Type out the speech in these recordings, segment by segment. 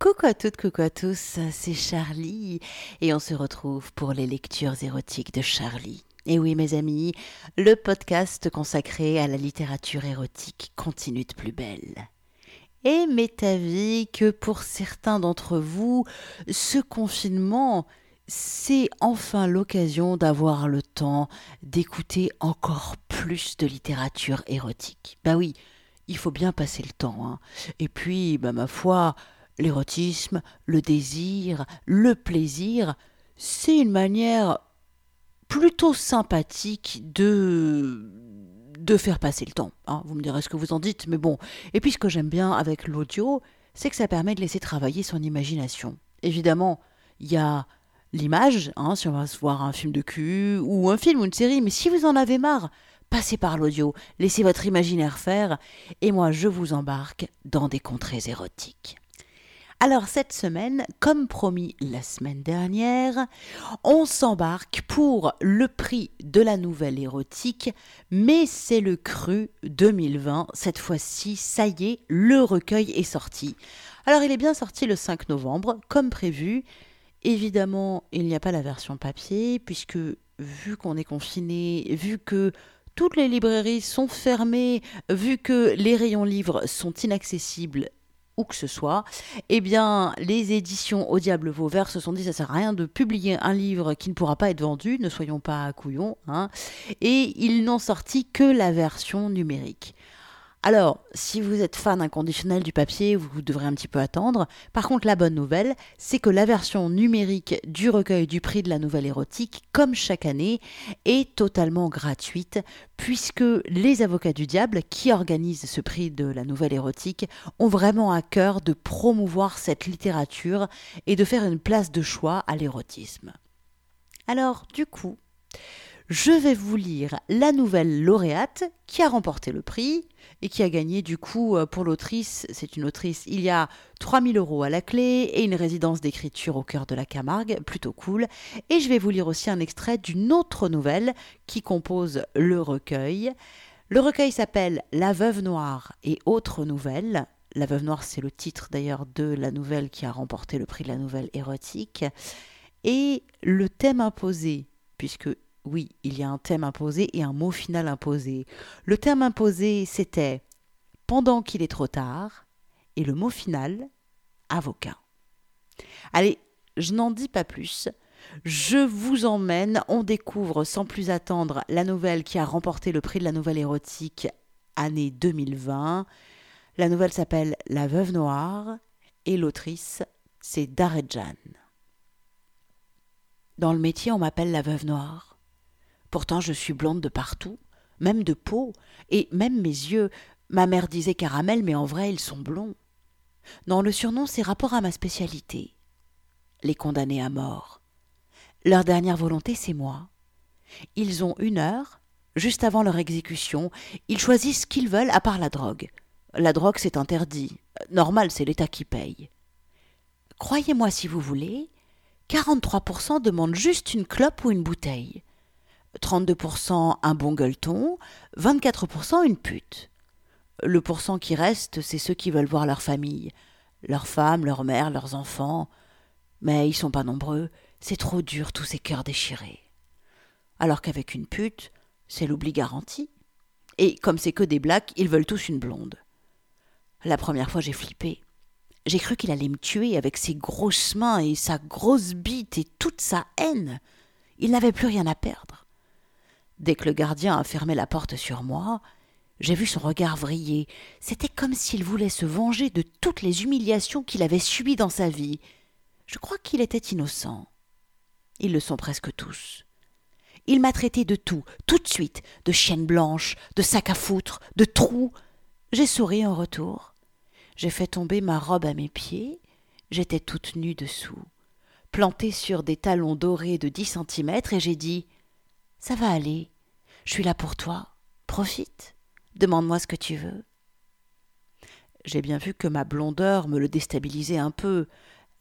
Coucou à toutes, coucou à tous, c'est Charlie et on se retrouve pour les lectures érotiques de Charlie. Et oui mes amis, le podcast consacré à la littérature érotique continue de plus belle. Et m'est avis que pour certains d'entre vous, ce confinement, c'est enfin l'occasion d'avoir le temps d'écouter encore plus de littérature érotique. Bah oui, il faut bien passer le temps. Hein. Et puis, bah ma foi, l'érotisme, le désir, le plaisir, c'est une manière plutôt sympathique de de faire passer le temps. Hein. Vous me direz ce que vous en dites, mais bon. Et puis ce que j'aime bien avec l'audio, c'est que ça permet de laisser travailler son imagination. Évidemment, il y a l'image, hein, si on va se voir un film de cul ou un film ou une série, mais si vous en avez marre, passez par l'audio, laissez votre imaginaire faire, et moi je vous embarque dans des contrées érotiques. Alors cette semaine, comme promis la semaine dernière, on s'embarque pour le prix de la nouvelle érotique, mais c'est le cru 2020. Cette fois-ci, ça y est, le recueil est sorti. Alors il est bien sorti le 5 novembre, comme prévu. Évidemment, il n'y a pas la version papier, puisque vu qu'on est confiné, vu que toutes les librairies sont fermées, vu que les rayons livres sont inaccessibles que ce soit, eh bien, les éditions Au Diable Vauvert se sont dit ça sert à rien de publier un livre qui ne pourra pas être vendu, ne soyons pas couillons, hein, et ils n'ont sorti que la version numérique. Alors, si vous êtes fan inconditionnel du papier, vous devrez un petit peu attendre. Par contre, la bonne nouvelle, c'est que la version numérique du recueil du prix de la nouvelle érotique, comme chaque année, est totalement gratuite, puisque les avocats du diable, qui organisent ce prix de la nouvelle érotique, ont vraiment à cœur de promouvoir cette littérature et de faire une place de choix à l'érotisme. Alors, du coup, je vais vous lire la nouvelle lauréate qui a remporté le prix et qui a gagné du coup euh, pour l'autrice, c'est une autrice, il y a 3000 euros à la clé et une résidence d'écriture au cœur de la Camargue, plutôt cool. Et je vais vous lire aussi un extrait d'une autre nouvelle qui compose le recueil. Le recueil s'appelle La Veuve Noire et autres nouvelles. La Veuve Noire, c'est le titre d'ailleurs de la nouvelle qui a remporté le prix de la nouvelle érotique. Et le thème imposé, puisque oui, il y a un thème imposé et un mot final imposé. Le thème imposé, c'était pendant qu'il est trop tard, et le mot final, avocat. Allez, je n'en dis pas plus. Je vous emmène, on découvre sans plus attendre la nouvelle qui a remporté le prix de la nouvelle érotique année 2020. La nouvelle s'appelle La Veuve Noire et l'autrice, c'est Daredjan. Dans le métier, on m'appelle la Veuve Noire. Pourtant je suis blonde de partout, même de peau, et même mes yeux. Ma mère disait caramel, mais en vrai ils sont blonds. Non, le surnom c'est rapport à ma spécialité. Les condamnés à mort. Leur dernière volonté c'est moi. Ils ont une heure, juste avant leur exécution, ils choisissent ce qu'ils veulent à part la drogue. La drogue c'est interdit. Normal, c'est l'État qui paye. Croyez-moi si vous voulez, 43% demandent juste une clope ou une bouteille. 32% un bon gueuleton, 24% une pute. Le pourcent qui reste, c'est ceux qui veulent voir leur famille, leurs femmes, leurs mères, leurs enfants. Mais ils sont pas nombreux, c'est trop dur tous ces cœurs déchirés. Alors qu'avec une pute, c'est l'oubli garanti. Et comme c'est que des blacks, ils veulent tous une blonde. La première fois, j'ai flippé. J'ai cru qu'il allait me tuer avec ses grosses mains et sa grosse bite et toute sa haine. Il n'avait plus rien à perdre. Dès que le gardien a fermé la porte sur moi, j'ai vu son regard vriller. C'était comme s'il voulait se venger de toutes les humiliations qu'il avait subies dans sa vie. Je crois qu'il était innocent. Ils le sont presque tous. Il m'a traité de tout, tout de suite, de chienne blanche, de sac à foutre, de trou. J'ai souri en retour. J'ai fait tomber ma robe à mes pieds. J'étais toute nue dessous, plantée sur des talons dorés de dix centimètres, et j'ai dit ça va aller. Je suis là pour toi. Profite. Demande-moi ce que tu veux. J'ai bien vu que ma blondeur me le déstabilisait un peu,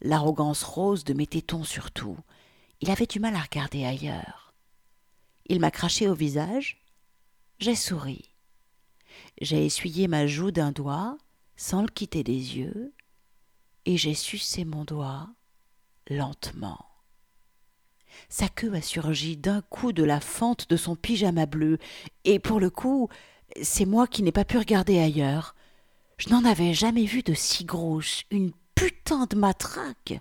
l'arrogance rose de mes tétons surtout. Il avait du mal à regarder ailleurs. Il m'a craché au visage. J'ai souri. J'ai essuyé ma joue d'un doigt, sans le quitter des yeux. et j'ai sucé mon doigt lentement. Sa queue a surgi d'un coup de la fente de son pyjama bleu, et pour le coup, c'est moi qui n'ai pas pu regarder ailleurs. Je n'en avais jamais vu de si grosse, une putain de matraque.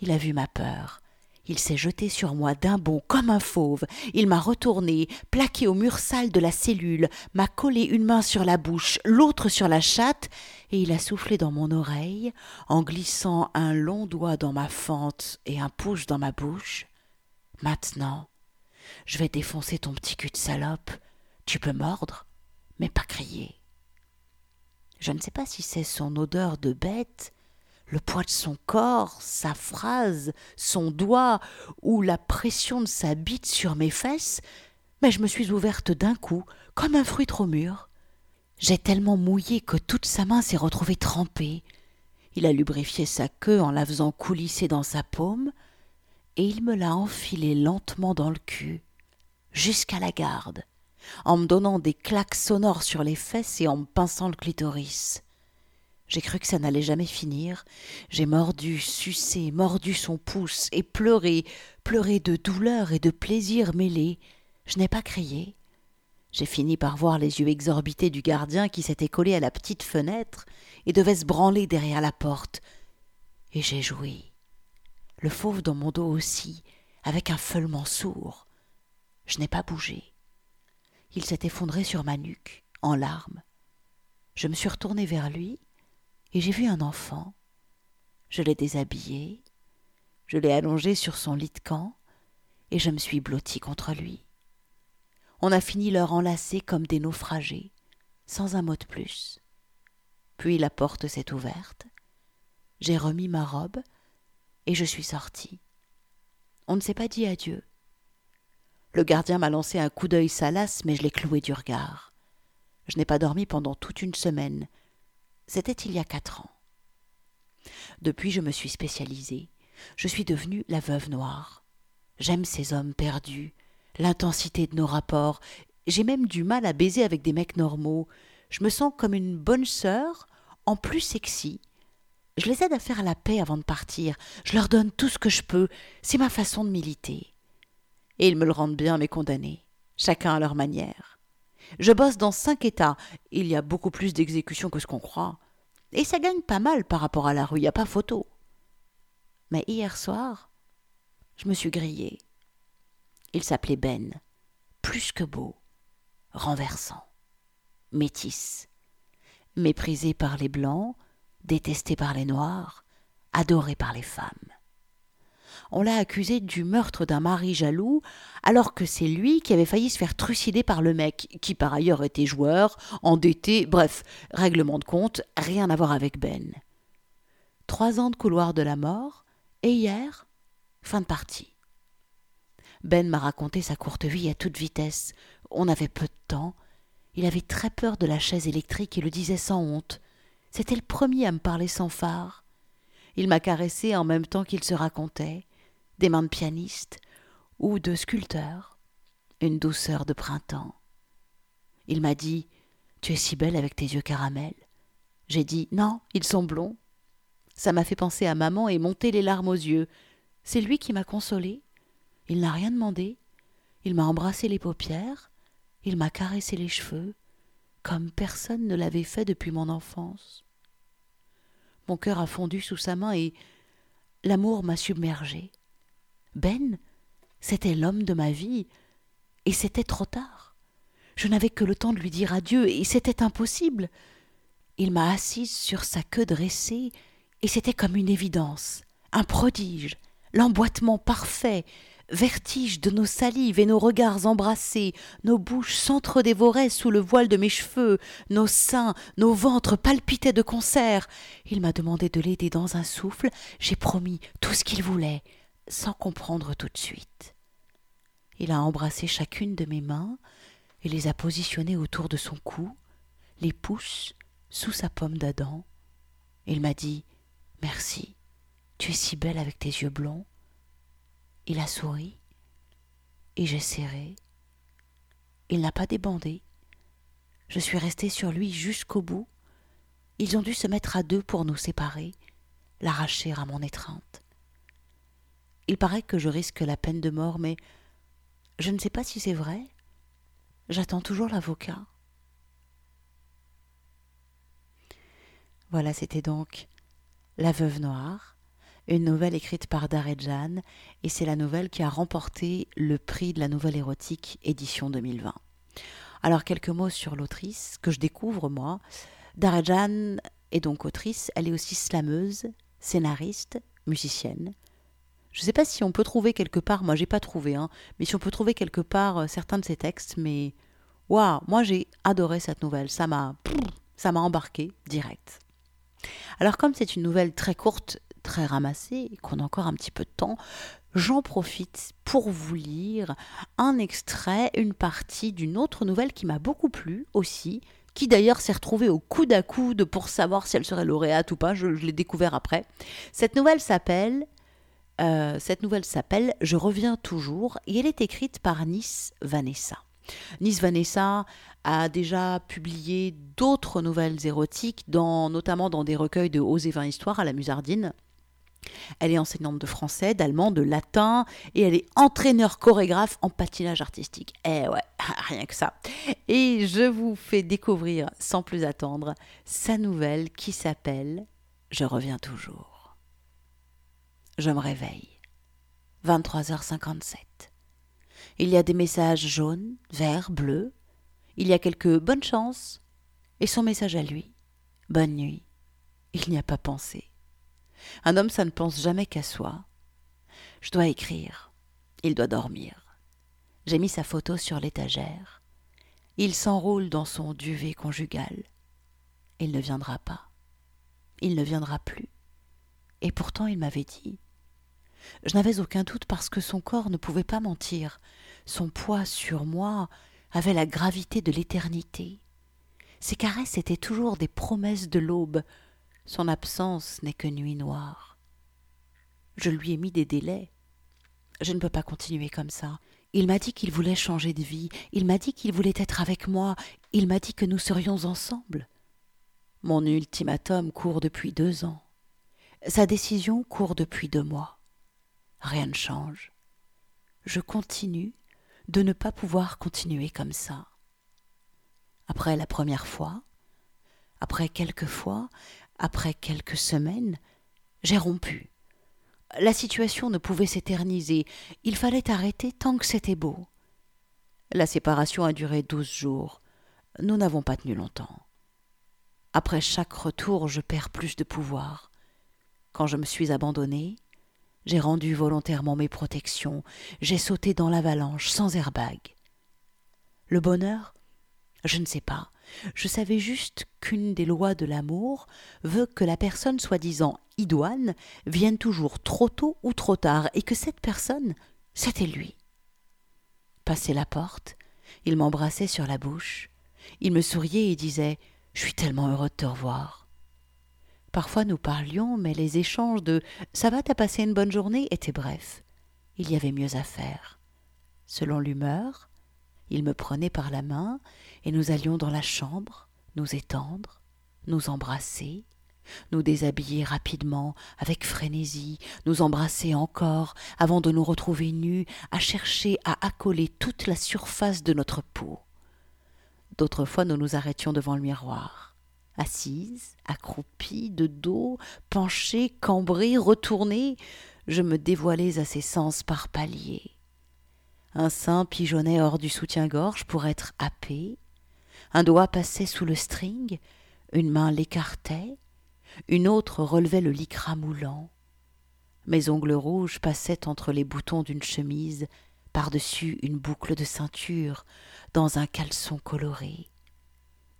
Il a vu ma peur. Il s'est jeté sur moi d'un bond comme un fauve. Il m'a retourné, plaqué au mur sale de la cellule, m'a collé une main sur la bouche, l'autre sur la chatte, et il a soufflé dans mon oreille, en glissant un long doigt dans ma fente et un pouce dans ma bouche. Maintenant, je vais défoncer ton petit cul de salope. Tu peux mordre, mais pas crier. Je ne sais pas si c'est son odeur de bête, le poids de son corps, sa phrase, son doigt, ou la pression de sa bite sur mes fesses, mais je me suis ouverte d'un coup, comme un fruit trop mûr. J'ai tellement mouillé que toute sa main s'est retrouvée trempée. Il a lubrifié sa queue en la faisant coulisser dans sa paume, et il me l'a enfilée lentement dans le cul, jusqu'à la garde, en me donnant des claques sonores sur les fesses et en me pinçant le clitoris. J'ai cru que ça n'allait jamais finir. J'ai mordu, sucé, mordu son pouce et pleuré, pleuré de douleur et de plaisir mêlés. Je n'ai pas crié. J'ai fini par voir les yeux exorbités du gardien qui s'était collé à la petite fenêtre et devait se branler derrière la porte. Et j'ai joui. Le fauve dans mon dos aussi, avec un feulement sourd. Je n'ai pas bougé. Il s'est effondré sur ma nuque, en larmes. Je me suis retournée vers lui et j'ai vu un enfant. Je l'ai déshabillé, je l'ai allongé sur son lit de camp, et je me suis blotti contre lui. On a fini leur enlacer comme des naufragés, sans un mot de plus. Puis la porte s'est ouverte, j'ai remis ma robe, et je suis sorti. On ne s'est pas dit adieu. Le gardien m'a lancé un coup d'œil salace, mais je l'ai cloué du regard. Je n'ai pas dormi pendant toute une semaine, c'était il y a quatre ans. Depuis, je me suis spécialisée. Je suis devenue la veuve noire. J'aime ces hommes perdus, l'intensité de nos rapports. J'ai même du mal à baiser avec des mecs normaux. Je me sens comme une bonne sœur, en plus sexy. Je les aide à faire la paix avant de partir. Je leur donne tout ce que je peux. C'est ma façon de militer. Et ils me le rendent bien, mes condamnés, chacun à leur manière. Je bosse dans cinq États. Il y a beaucoup plus d'exécutions que ce qu'on croit. Et ça gagne pas mal par rapport à la rue, il n'y a pas photo. Mais hier soir, je me suis grillé. Il s'appelait Ben. Plus que beau. Renversant. Métis. Méprisé par les blancs, détesté par les noirs, adoré par les femmes on l'a accusé du meurtre d'un mari jaloux, alors que c'est lui qui avait failli se faire trucider par le mec, qui par ailleurs était joueur, endetté, bref, règlement de compte, rien à voir avec Ben. Trois ans de couloir de la mort, et hier, fin de partie. Ben m'a raconté sa courte vie à toute vitesse. On avait peu de temps. Il avait très peur de la chaise électrique et le disait sans honte. C'était le premier à me parler sans phare. Il m'a caressé en même temps qu'il se racontait des mains de pianiste ou de sculpteur, une douceur de printemps. Il m'a dit Tu es si belle avec tes yeux caramel. J'ai dit Non, ils sont blonds. Ça m'a fait penser à maman et monter les larmes aux yeux. C'est lui qui m'a consolée. Il n'a rien demandé. Il m'a embrassé les paupières. Il m'a caressé les cheveux, comme personne ne l'avait fait depuis mon enfance. Mon cœur a fondu sous sa main et l'amour m'a submergé. Ben, c'était l'homme de ma vie, et c'était trop tard. Je n'avais que le temps de lui dire adieu, et c'était impossible. Il m'a assise sur sa queue dressée, et c'était comme une évidence, un prodige, l'emboîtement parfait, vertige de nos salives et nos regards embrassés, nos bouches s'entre-dévoraient sous le voile de mes cheveux, nos seins, nos ventres palpitaient de concert. Il m'a demandé de l'aider dans un souffle, j'ai promis tout ce qu'il voulait sans comprendre tout de suite. Il a embrassé chacune de mes mains et les a positionnées autour de son cou, les pouces sous sa pomme d'Adam. Il m'a dit Merci, tu es si belle avec tes yeux blonds. Il a souri et j'ai serré. Il n'a pas débandé. Je suis restée sur lui jusqu'au bout. Ils ont dû se mettre à deux pour nous séparer. l'arracher à mon étreinte. Il paraît que je risque la peine de mort, mais je ne sais pas si c'est vrai. J'attends toujours l'avocat. Voilà, c'était donc La Veuve Noire, une nouvelle écrite par Daredjan, et c'est la nouvelle qui a remporté le prix de la nouvelle érotique édition 2020. Alors quelques mots sur l'autrice que je découvre moi. Daredjan est donc autrice, elle est aussi slameuse, scénariste, musicienne. Je ne sais pas si on peut trouver quelque part, moi j'ai pas trouvé, hein, mais si on peut trouver quelque part euh, certains de ses textes, mais waouh, moi j'ai adoré cette nouvelle, ça m'a ça m'a embarqué direct. Alors comme c'est une nouvelle très courte, très ramassée, et qu'on a encore un petit peu de temps, j'en profite pour vous lire un extrait, une partie d'une autre nouvelle qui m'a beaucoup plu aussi, qui d'ailleurs s'est retrouvée au coude à coude pour savoir si elle serait lauréate ou pas, je, l'ai découvert après. Cette nouvelle s'appelle euh, Je reviens toujours et elle est écrite par Nice Vanessa. Nice Vanessa a déjà publié d'autres nouvelles érotiques, dans, notamment dans des recueils de et 20 histoires à la Musardine. Elle est enseignante de français, d'allemand, de latin et elle est entraîneur chorégraphe en patinage artistique. Eh ouais, rien que ça. Et je vous fais découvrir sans plus attendre sa nouvelle qui s'appelle Je reviens toujours. Je me réveille. 23h57. Il y a des messages jaunes, verts, bleus. Il y a quelques bonnes chances. Et son message à lui. Bonne nuit. Il n'y a pas pensé. Un homme, ça ne pense jamais qu'à soi. Je dois écrire. Il doit dormir. J'ai mis sa photo sur l'étagère. Il s'enroule dans son duvet conjugal. Il ne viendra pas. Il ne viendra plus. Et pourtant il m'avait dit. Je n'avais aucun doute parce que son corps ne pouvait pas mentir. Son poids sur moi avait la gravité de l'éternité. Ses caresses étaient toujours des promesses de l'aube, son absence n'est que nuit noire. Je lui ai mis des délais. Je ne peux pas continuer comme ça. Il m'a dit qu'il voulait changer de vie, il m'a dit qu'il voulait être avec moi, il m'a dit que nous serions ensemble. Mon ultimatum court depuis deux ans. Sa décision court depuis deux mois. Rien ne change. Je continue de ne pas pouvoir continuer comme ça. Après la première fois, après quelques fois, après quelques semaines, j'ai rompu. La situation ne pouvait s'éterniser, il fallait arrêter tant que c'était beau. La séparation a duré douze jours. Nous n'avons pas tenu longtemps. Après chaque retour, je perds plus de pouvoir. Quand je me suis abandonnée, j'ai rendu volontairement mes protections, j'ai sauté dans l'avalanche sans airbag. Le bonheur Je ne sais pas. Je savais juste qu'une des lois de l'amour veut que la personne soi-disant idoine vienne toujours trop tôt ou trop tard, et que cette personne, c'était lui. Passé la porte, il m'embrassait sur la bouche, il me souriait et disait Je suis tellement heureux de te revoir. Parfois nous parlions, mais les échanges de Ça va, t'as passé une bonne journée étaient brefs. Il y avait mieux à faire. Selon l'humeur, il me prenait par la main, et nous allions dans la chambre, nous étendre, nous embrasser, nous déshabiller rapidement, avec frénésie, nous embrasser encore, avant de nous retrouver nus, à chercher à accoler toute la surface de notre peau. D'autres fois nous nous arrêtions devant le miroir, assises, accroupies, de dos, penchées, cambrées, retournées, je me dévoilais à ses sens par paliers. Un sein pigeonnait hors du soutien-gorge pour être happé, un doigt passait sous le string, une main l'écartait, une autre relevait le lycra moulant. Mes ongles rouges passaient entre les boutons d'une chemise, par-dessus une boucle de ceinture, dans un caleçon coloré.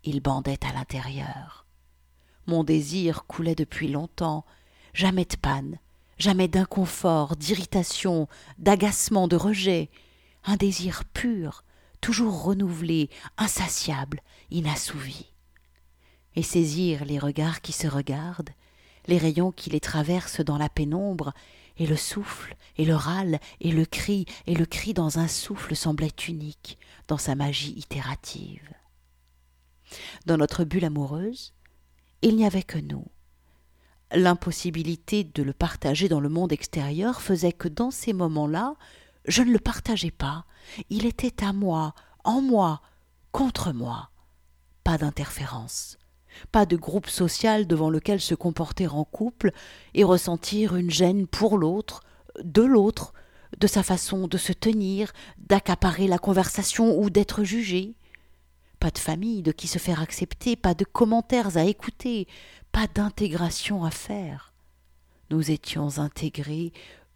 Il bandait à l'intérieur. Mon désir coulait depuis longtemps, jamais de panne, jamais d'inconfort, d'irritation, d'agacement, de rejet, un désir pur, toujours renouvelé, insatiable, inassouvi. Et saisir les regards qui se regardent, les rayons qui les traversent dans la pénombre, et le souffle, et le râle, et le cri, et le cri dans un souffle semblait unique dans sa magie itérative. Dans notre bulle amoureuse, il n'y avait que nous. L'impossibilité de le partager dans le monde extérieur faisait que dans ces moments-là, je ne le partageais pas. Il était à moi, en moi, contre moi. Pas d'interférence. Pas de groupe social devant lequel se comporter en couple et ressentir une gêne pour l'autre, de l'autre, de sa façon de se tenir, d'accaparer la conversation ou d'être jugé. Pas de famille de qui se faire accepter, pas de commentaires à écouter, pas d'intégration à faire. Nous étions intégrés,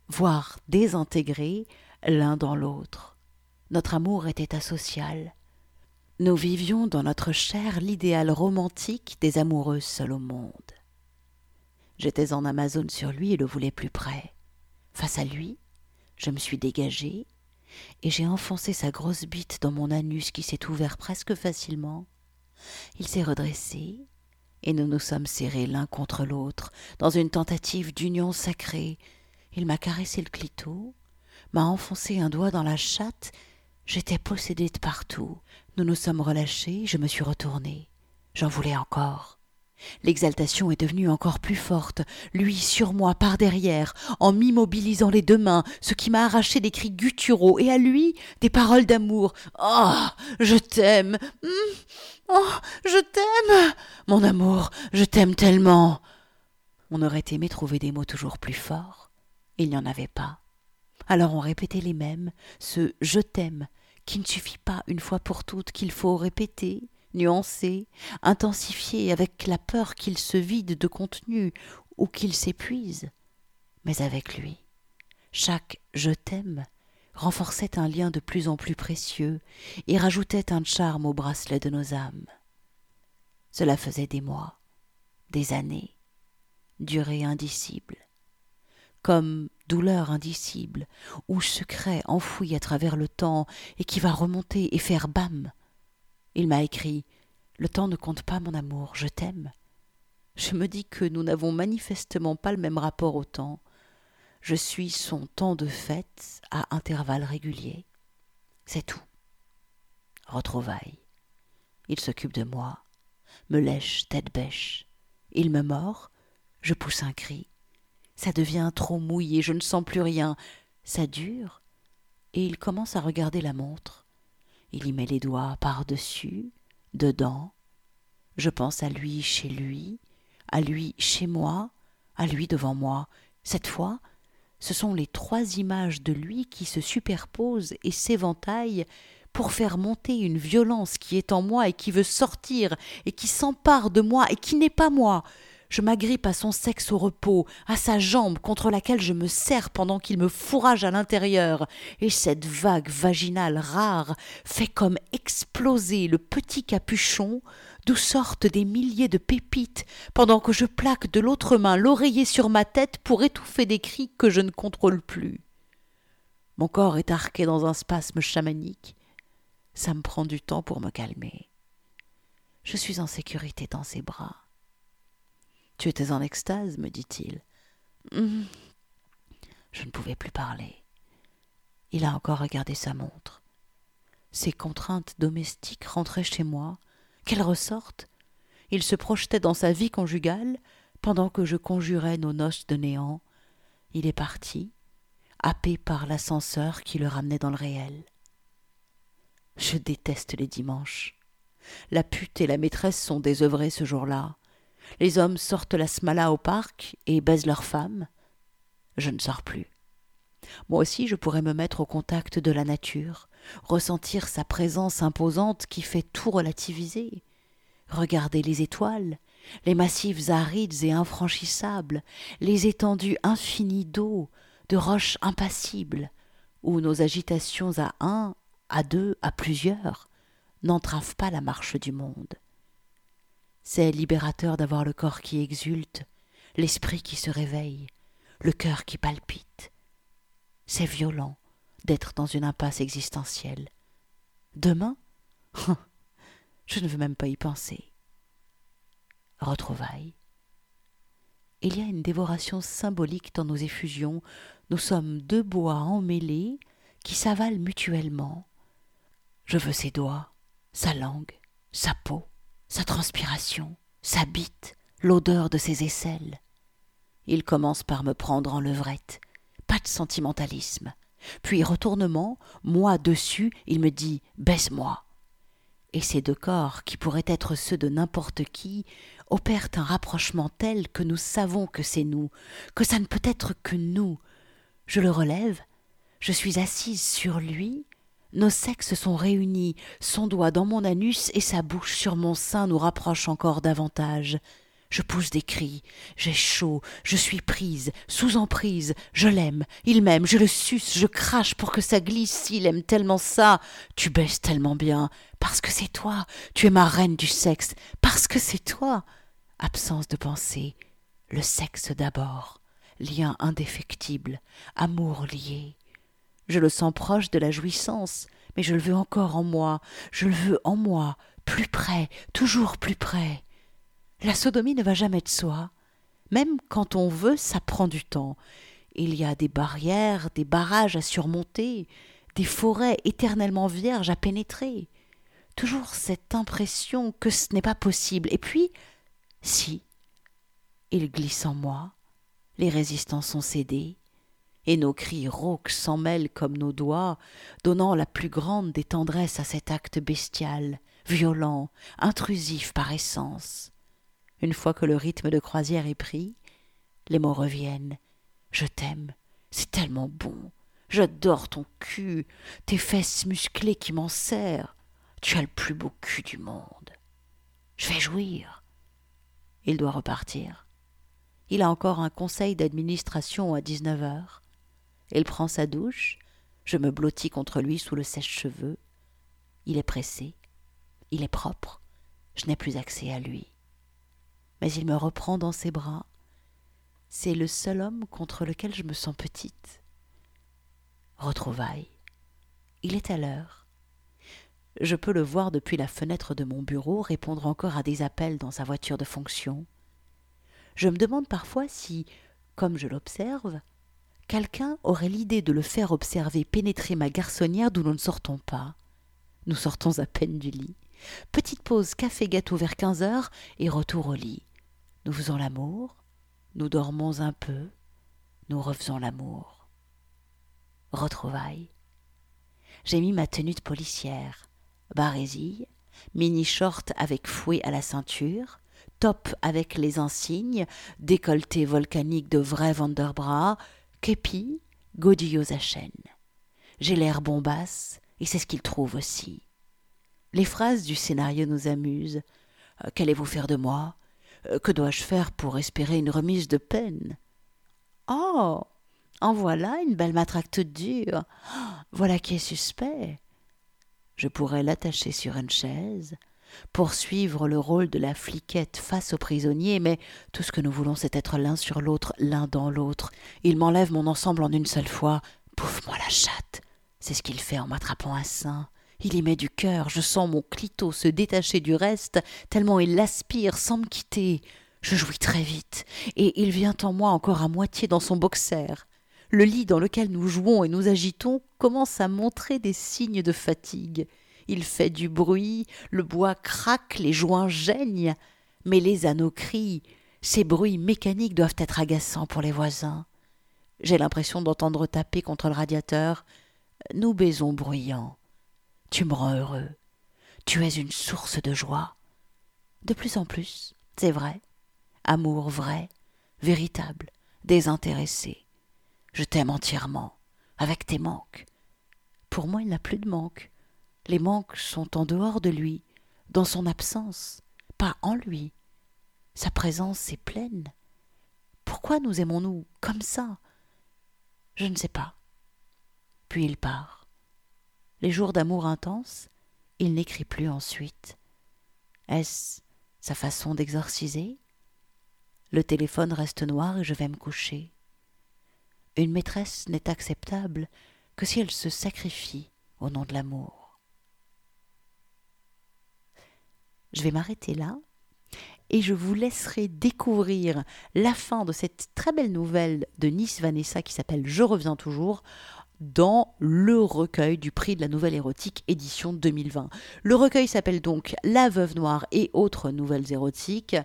voire désintégrés, l'un dans l'autre. Notre amour était asocial. Nous vivions dans notre chair l'idéal romantique des amoureuses seules au monde. J'étais en Amazone sur lui et le voulais plus près. Face à lui, je me suis dégagée et j'ai enfoncé sa grosse bite dans mon anus qui s'est ouvert presque facilement. Il s'est redressé et nous nous sommes serrés l'un contre l'autre dans une tentative d'union sacrée. Il m'a caressé le clito, m'a enfoncé un doigt dans la chatte. J'étais possédée de partout. Nous nous sommes relâchés, je me suis retournée. J'en voulais encore. L'exaltation est devenue encore plus forte, lui sur moi par derrière, en m'immobilisant les deux mains, ce qui m'a arraché des cris gutturaux, et à lui des paroles d'amour. Oh. Je t'aime. Hum, oh. Je t'aime. Mon amour, je t'aime tellement. On aurait aimé trouver des mots toujours plus forts. Il n'y en avait pas. Alors on répétait les mêmes, ce je t'aime, qui ne suffit pas une fois pour toutes, qu'il faut répéter, nuancé, intensifié avec la peur qu'il se vide de contenu ou qu'il s'épuise. Mais avec lui, chaque je t'aime renforçait un lien de plus en plus précieux et rajoutait un charme au bracelet de nos âmes. Cela faisait des mois, des années, durée indicible, comme douleur indicible, ou secret enfoui à travers le temps et qui va remonter et faire bam. Il m'a écrit Le temps ne compte pas, mon amour, je t'aime. Je me dis que nous n'avons manifestement pas le même rapport au temps. Je suis son temps de fête à intervalles réguliers. C'est tout. Retrouvailles. Il s'occupe de moi, me lèche tête bêche. Il me mord, je pousse un cri. Ça devient trop mouillé, je ne sens plus rien. Ça dure, et il commence à regarder la montre. Il y met les doigts par-dessus, dedans. Je pense à lui chez lui, à lui chez moi, à lui devant moi. Cette fois, ce sont les trois images de lui qui se superposent et s'éventaillent pour faire monter une violence qui est en moi et qui veut sortir et qui s'empare de moi et qui n'est pas moi, je m'agrippe à son sexe au repos, à sa jambe contre laquelle je me serre pendant qu'il me fourrage à l'intérieur, et cette vague vaginale rare fait comme exploser le petit capuchon d'où sortent des milliers de pépites, pendant que je plaque de l'autre main l'oreiller sur ma tête pour étouffer des cris que je ne contrôle plus. Mon corps est arqué dans un spasme chamanique. Ça me prend du temps pour me calmer. Je suis en sécurité dans ses bras. Tu étais en extase, me dit-il. Hum. Je ne pouvais plus parler. Il a encore regardé sa montre. Ses contraintes domestiques rentraient chez moi, qu'elles ressortent? Il se projetait dans sa vie conjugale pendant que je conjurais nos noces de néant. Il est parti, happé par l'ascenseur qui le ramenait dans le réel. Je déteste les dimanches. La pute et la maîtresse sont désœuvrées ce jour-là. Les hommes sortent la smala au parc et baisent leurs femmes. Je ne sors plus. Moi aussi je pourrais me mettre au contact de la nature, ressentir sa présence imposante qui fait tout relativiser, regarder les étoiles, les massifs arides et infranchissables, les étendues infinies d'eau, de roches impassibles, où nos agitations à un, à deux, à plusieurs n'entravent pas la marche du monde. C'est libérateur d'avoir le corps qui exulte, l'esprit qui se réveille, le cœur qui palpite. C'est violent d'être dans une impasse existentielle. Demain Je ne veux même pas y penser. Retrouvailles. Il y a une dévoration symbolique dans nos effusions. Nous sommes deux bois emmêlés qui s'avalent mutuellement. Je veux ses doigts, sa langue, sa peau sa transpiration, sa bite, l'odeur de ses aisselles. Il commence par me prendre en levrette. Pas de sentimentalisme. Puis retournement, moi dessus, il me dit Baise-moi. Et ces deux corps, qui pourraient être ceux de n'importe qui, opèrent un rapprochement tel que nous savons que c'est nous, que ça ne peut être que nous. Je le relève, je suis assise sur lui, nos sexes sont réunis, son doigt dans mon anus et sa bouche sur mon sein nous rapprochent encore davantage. Je pousse des cris, j'ai chaud, je suis prise, sous emprise, je l'aime, il m'aime, je le suce, je crache pour que ça glisse, il aime tellement ça, tu baisses tellement bien, parce que c'est toi, tu es ma reine du sexe, parce que c'est toi. Absence de pensée, le sexe d'abord, lien indéfectible, amour lié. Je le sens proche de la jouissance, mais je le veux encore en moi, je le veux en moi, plus près, toujours plus près. La sodomie ne va jamais de soi. Même quand on veut, ça prend du temps. Il y a des barrières, des barrages à surmonter, des forêts éternellement vierges à pénétrer. Toujours cette impression que ce n'est pas possible. Et puis, si, il glisse en moi, les résistances ont cédé, et nos cris rauques s'en mêlent comme nos doigts, donnant la plus grande des tendresses à cet acte bestial, violent, intrusif par essence. Une fois que le rythme de croisière est pris, les mots reviennent. Je t'aime, c'est tellement bon. J'adore ton cul, tes fesses musclées qui m'en serrent. Tu as le plus beau cul du monde. Je vais jouir. Il doit repartir. Il a encore un conseil d'administration à dix-neuf heures. Il prend sa douche. Je me blottis contre lui sous le sèche-cheveux. Il est pressé. Il est propre. Je n'ai plus accès à lui mais il me reprend dans ses bras. C'est le seul homme contre lequel je me sens petite. Retrouvailles. Il est à l'heure. Je peux le voir depuis la fenêtre de mon bureau répondre encore à des appels dans sa voiture de fonction. Je me demande parfois si, comme je l'observe, quelqu'un aurait l'idée de le faire observer pénétrer ma garçonnière d'où nous ne sortons pas. Nous sortons à peine du lit. Petite pause café gâteau vers quinze heures et retour au lit. Nous faisons l'amour, nous dormons un peu, nous refaisons l'amour. Retrouvailles. J'ai mis ma tenue de policière, barésille, mini-short avec fouet à la ceinture, top avec les insignes, décolleté volcanique de vrai Vanderbras, képi, godille aux chaîne. J'ai l'air bombasse, et c'est ce qu'il trouve aussi. Les phrases du scénario nous amusent. Euh, qu'allez-vous faire de moi? Euh, que dois-je faire pour espérer une remise de peine? Oh En voilà une belle matraque dure. Voilà qui est suspect. Je pourrais l'attacher sur une chaise, poursuivre le rôle de la fliquette face au prisonnier, mais tout ce que nous voulons, c'est être l'un sur l'autre, l'un dans l'autre. Il m'enlève mon ensemble en une seule fois. Pouffe-moi la chatte. C'est ce qu'il fait en m'attrapant un sein. Il y met du cœur, je sens mon clito se détacher du reste, tellement il l'aspire sans me quitter. Je jouis très vite, et il vient en moi encore à moitié dans son boxer. Le lit dans lequel nous jouons et nous agitons commence à montrer des signes de fatigue. Il fait du bruit, le bois craque, les joints geignent. Mais les anneaux crient. Ces bruits mécaniques doivent être agaçants pour les voisins. J'ai l'impression d'entendre taper contre le radiateur. Nous baisons bruyants. Tu me rends heureux. Tu es une source de joie. De plus en plus, c'est vrai. Amour vrai, véritable, désintéressé. Je t'aime entièrement, avec tes manques. Pour moi, il n'a plus de manques. Les manques sont en dehors de lui, dans son absence, pas en lui. Sa présence est pleine. Pourquoi nous aimons-nous comme ça? Je ne sais pas. Puis il part. Les jours d'amour intense, il n'écrit plus ensuite. Est-ce sa façon d'exorciser? Le téléphone reste noir et je vais me coucher. Une maîtresse n'est acceptable que si elle se sacrifie au nom de l'amour. Je vais m'arrêter là et je vous laisserai découvrir la fin de cette très belle nouvelle de Nice Vanessa qui s'appelle Je reviens toujours dans le recueil du prix de la nouvelle érotique édition 2020. Le recueil s'appelle donc La Veuve Noire et autres nouvelles érotiques.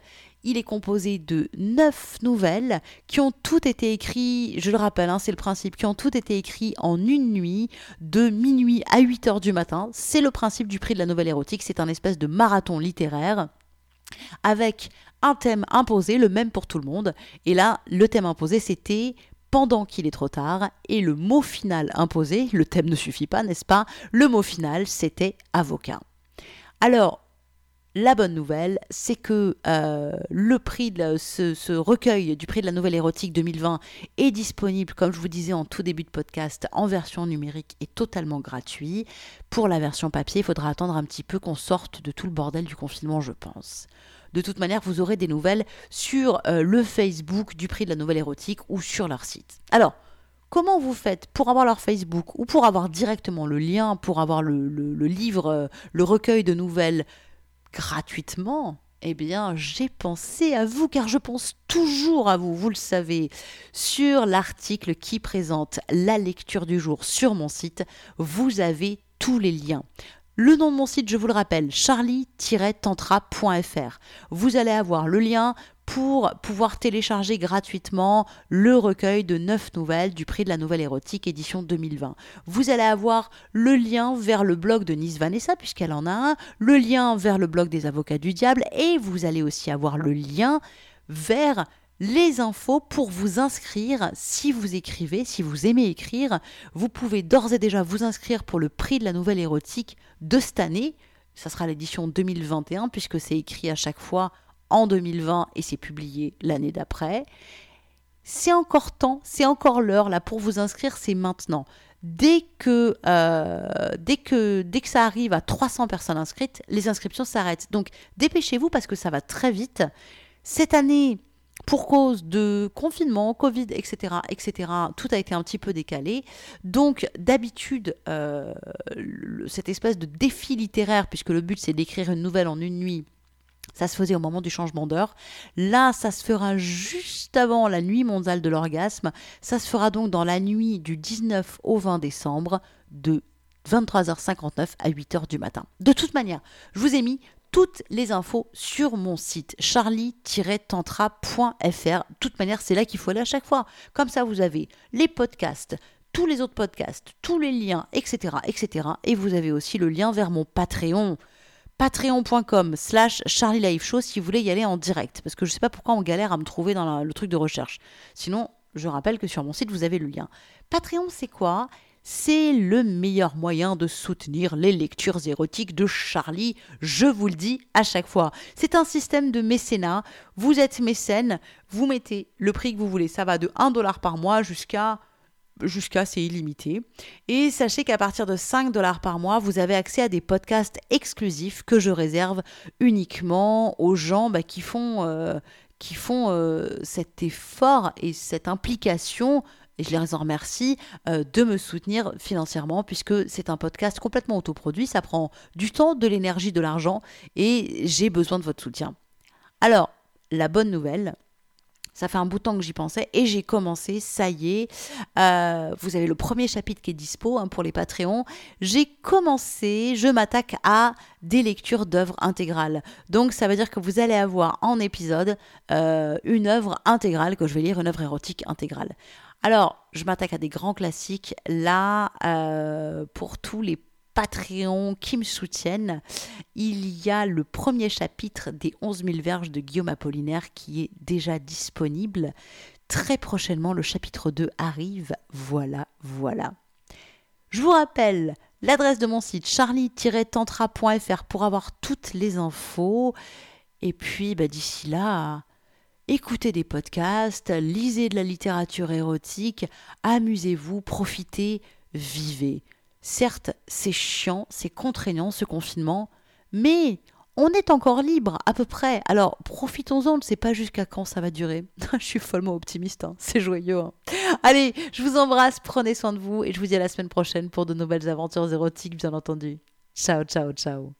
Il est composé de neuf nouvelles qui ont toutes été écrites, je le rappelle, hein, c'est le principe, qui ont toutes été écrites en une nuit, de minuit à 8 heures du matin. C'est le principe du prix de la nouvelle érotique, c'est un espèce de marathon littéraire avec un thème imposé, le même pour tout le monde. Et là, le thème imposé, c'était pendant qu'il est trop tard. Et le mot final imposé, le thème ne suffit pas, n'est-ce pas? Le mot final, c'était avocat. Alors, la bonne nouvelle, c'est que euh, le ce, recueil du prix de la nouvelle érotique 2020 est disponible, comme je vous disais en tout début de podcast, en version numérique et totalement gratuit. Pour la version papier, il faudra attendre un petit peu qu'on sorte de tout le bordel du confinement, je pense. De toute manière, vous aurez des nouvelles sur euh, le Facebook du prix de la nouvelle érotique ou sur leur site. Alors, comment vous faites pour avoir leur Facebook ou pour avoir directement le lien, pour avoir le livre, euh, le recueil de nouvelles gratuitement, eh bien, j'ai pensé à vous, car je pense toujours à vous, vous le savez. Sur l'article qui présente la lecture du jour sur mon site, vous avez tous les liens. Le nom de mon site, je vous le rappelle, charlie-tantra.fr. Vous allez avoir le lien pour pouvoir télécharger gratuitement le recueil de 9 nouvelles du prix de la nouvelle érotique édition 2020. Vous allez avoir le lien vers le blog de Nice Vanessa, puisqu'elle en a un, le lien vers le blog des avocats du diable, et vous allez aussi avoir le lien vers les infos pour vous inscrire si vous écrivez, si vous aimez écrire. Vous pouvez d'ores et déjà vous inscrire pour le prix de la nouvelle érotique de cette année. Ça sera l'édition 2021 puisque c'est écrit à chaque fois en 2020 et c'est publié l'année d'après. C'est encore temps, c'est encore l'heure là pour vous inscrire, c'est maintenant. Dès que, euh, dès, que, dès que ça arrive à 300 personnes inscrites, les inscriptions s'arrêtent. Donc dépêchez-vous parce que ça va très vite. Cette année, pour cause de confinement, Covid, etc., etc., tout a été un petit peu décalé. Donc, d'habitude, euh, cette espèce de défi littéraire, puisque le but c'est d'écrire une nouvelle en une nuit, ça se faisait au moment du changement d'heure. Là, ça se fera juste avant la nuit mondiale de l'orgasme. Ça se fera donc dans la nuit du 19 au 20 décembre de 23h59 à 8h du matin. De toute manière, je vous ai mis toutes les infos sur mon site charlie-tantra.fr. De toute manière, c'est là qu'il faut aller à chaque fois. Comme ça, vous avez les podcasts, tous les autres podcasts, tous les liens, etc., etc. Et vous avez aussi le lien vers mon Patreon patreon.com slash Show si vous voulez y aller en direct. Parce que je ne sais pas pourquoi on galère à me trouver dans le truc de recherche. Sinon, je rappelle que sur mon site, vous avez le lien. Patreon, c'est quoi? C'est le meilleur moyen de soutenir les lectures érotiques de Charlie, je vous le dis à chaque fois. C'est un système de mécénat, vous êtes mécène, vous mettez le prix que vous voulez, ça va de 1 dollar par mois jusqu'à jusqu'à c'est illimité. Et sachez qu'à partir de 5 dollars par mois, vous avez accès à des podcasts exclusifs que je réserve uniquement aux gens bah, qui font, euh, qui font euh, cet effort et cette implication. Et je les en remercie euh, de me soutenir financièrement puisque c'est un podcast complètement autoproduit. Ça prend du temps, de l'énergie, de l'argent et j'ai besoin de votre soutien. Alors, la bonne nouvelle, ça fait un bout de temps que j'y pensais et j'ai commencé, ça y est. Euh, vous avez le premier chapitre qui est dispo hein, pour les Patreons. J'ai commencé, je m'attaque à des lectures d'œuvres intégrales. Donc ça veut dire que vous allez avoir en épisode euh, une œuvre intégrale, que je vais lire une œuvre érotique intégrale. Alors, je m'attaque à des grands classiques. Là, euh, pour tous les Patreon qui me soutiennent, il y a le premier chapitre des 11 000 verges de Guillaume Apollinaire qui est déjà disponible. Très prochainement, le chapitre 2 arrive. Voilà, voilà. Je vous rappelle l'adresse de mon site charlie-tantra.fr pour avoir toutes les infos. Et puis, bah, d'ici là, écoutez des podcasts, lisez de la littérature érotique, amusez-vous, profitez, vivez. Certes, c'est chiant, c'est contraignant ce confinement, mais on est encore libre à peu près. Alors profitons-en, ne sais pas jusqu'à quand ça va durer. je suis follement optimiste, hein. c'est joyeux. Hein. Allez, je vous embrasse, prenez soin de vous et je vous dis à la semaine prochaine pour de nouvelles aventures érotiques, bien entendu. Ciao, ciao, ciao.